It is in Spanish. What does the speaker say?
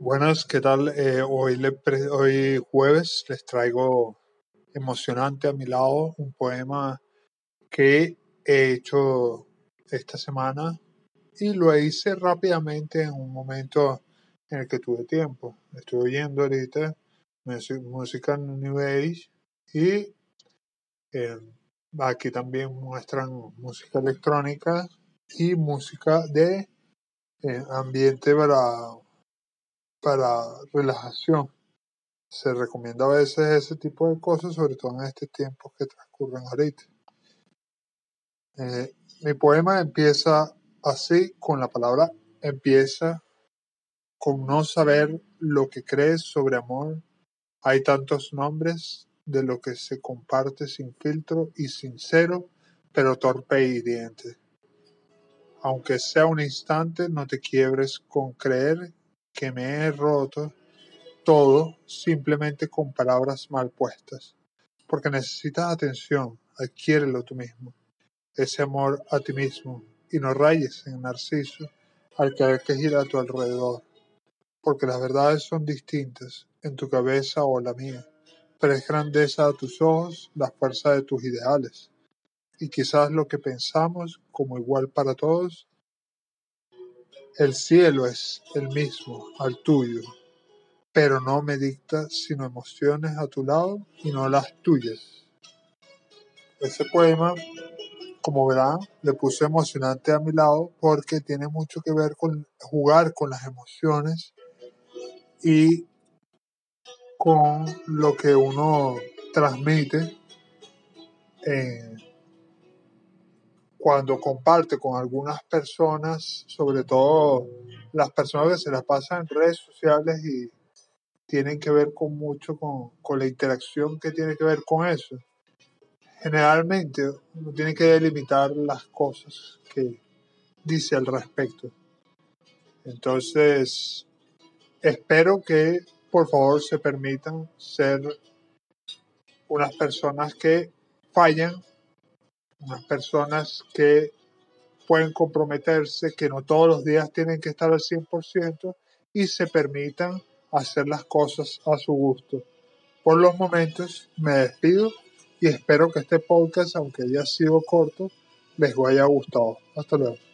Buenas, ¿qué tal? Eh, hoy, le hoy jueves les traigo emocionante a mi lado un poema que he hecho esta semana y lo hice rápidamente en un momento en el que tuve tiempo. Estoy oyendo ahorita música New Age y eh, aquí también muestran música electrónica y música de eh, ambiente para, para relajación. Se recomienda a veces ese tipo de cosas, sobre todo en este tiempo que transcurren ahorita. Eh, mi poema empieza así con la palabra empieza con no saber lo que crees sobre amor. Hay tantos nombres de lo que se comparte sin filtro y sincero, pero torpe y hiriente. Aunque sea un instante, no te quiebres con creer que me he roto todo simplemente con palabras mal puestas. Porque necesitas atención, adquiérelo tú mismo. Ese amor a ti mismo y no rayes en Narciso al que hay que gira a tu alrededor. Porque las verdades son distintas en tu cabeza o la mía. Pero es grandeza a tus ojos la fuerza de tus ideales. Y quizás lo que pensamos como igual para todos, el cielo es el mismo al tuyo, pero no me dicta sino emociones a tu lado y no las tuyas. Ese poema, como verán, le puse emocionante a mi lado porque tiene mucho que ver con jugar con las emociones y con lo que uno transmite eh, cuando comparte con algunas personas, sobre todo las personas que se las pasan en redes sociales y tienen que ver con mucho con, con la interacción que tiene que ver con eso. Generalmente uno tiene que delimitar las cosas que dice al respecto. Entonces, espero que por favor se permitan ser unas personas que fallan, unas personas que pueden comprometerse, que no todos los días tienen que estar al 100% y se permitan hacer las cosas a su gusto. Por los momentos me despido y espero que este podcast, aunque haya sido corto, les haya gustado. Hasta luego.